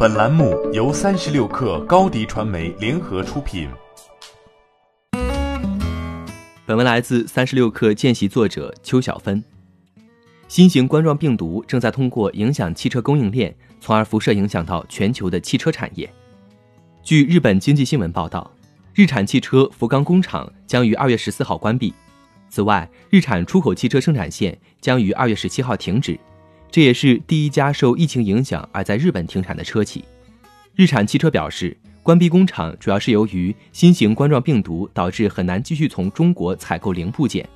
本栏目由三十六氪高低传媒联合出品。本文来自三十六氪见习作者邱小芬。新型冠状病毒正在通过影响汽车供应链，从而辐射影响到全球的汽车产业。据日本经济新闻报道，日产汽车福冈工厂将于二月十四号关闭。此外，日产出口汽车生产线将于二月十七号停止。这也是第一家受疫情影响而在日本停产的车企。日产汽车表示，关闭工厂主要是由于新型冠状病毒导致很难继续从中国采购零部件。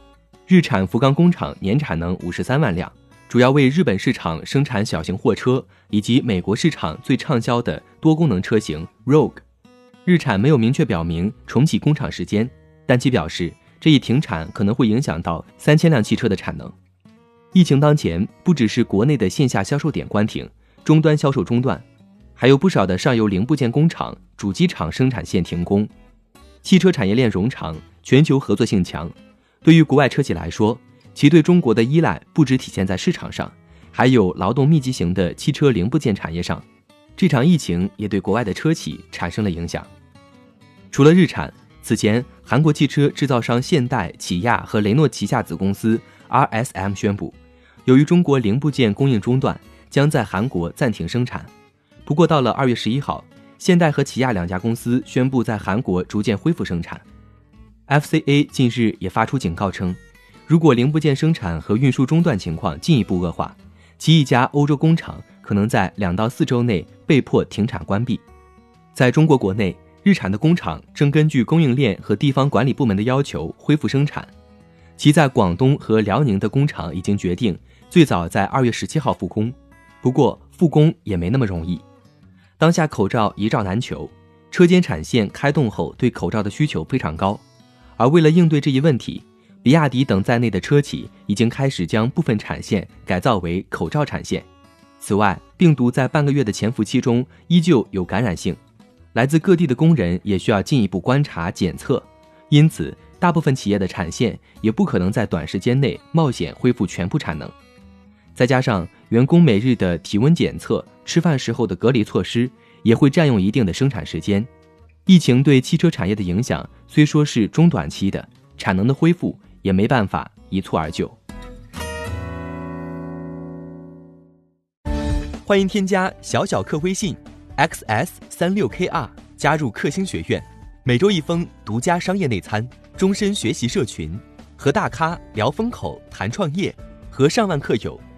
日产福冈工厂年产能五十三万辆，主要为日本市场生产小型货车以及美国市场最畅销的多功能车型 Rogue。日产没有明确表明重启工厂时间，但其表示这一停产可能会影响到三千辆汽车的产能。疫情当前，不只是国内的线下销售点关停，终端销售中断，还有不少的上游零部件工厂、主机厂生产线停工。汽车产业链冗长，全球合作性强，对于国外车企来说，其对中国的依赖不只体现在市场上，还有劳动密集型的汽车零部件产业上。这场疫情也对国外的车企产生了影响。除了日产，此前韩国汽车制造商现代、起亚和雷诺旗下子公司 RSM 宣布。由于中国零部件供应中断，将在韩国暂停生产。不过，到了二月十一号，现代和起亚两家公司宣布在韩国逐渐恢复生产。FCA 近日也发出警告称，如果零部件生产和运输中断情况进一步恶化，其一家欧洲工厂可能在两到四周内被迫停产关闭。在中国国内，日产的工厂正根据供应链和地方管理部门的要求恢复生产，其在广东和辽宁的工厂已经决定。最早在二月十七号复工，不过复工也没那么容易。当下口罩一罩难求，车间产线开动后，对口罩的需求非常高。而为了应对这一问题，比亚迪等在内的车企已经开始将部分产线改造为口罩产线。此外，病毒在半个月的潜伏期中依旧有感染性，来自各地的工人也需要进一步观察检测，因此大部分企业的产线也不可能在短时间内冒险恢复全部产能。再加上员工每日的体温检测、吃饭时候的隔离措施，也会占用一定的生产时间。疫情对汽车产业的影响虽说是中短期的，产能的恢复也没办法一蹴而就。欢迎添加小小客微信，xs 三六 kr，加入克星学院，每周一封独家商业内参，终身学习社群，和大咖聊风口、谈创业，和上万客友。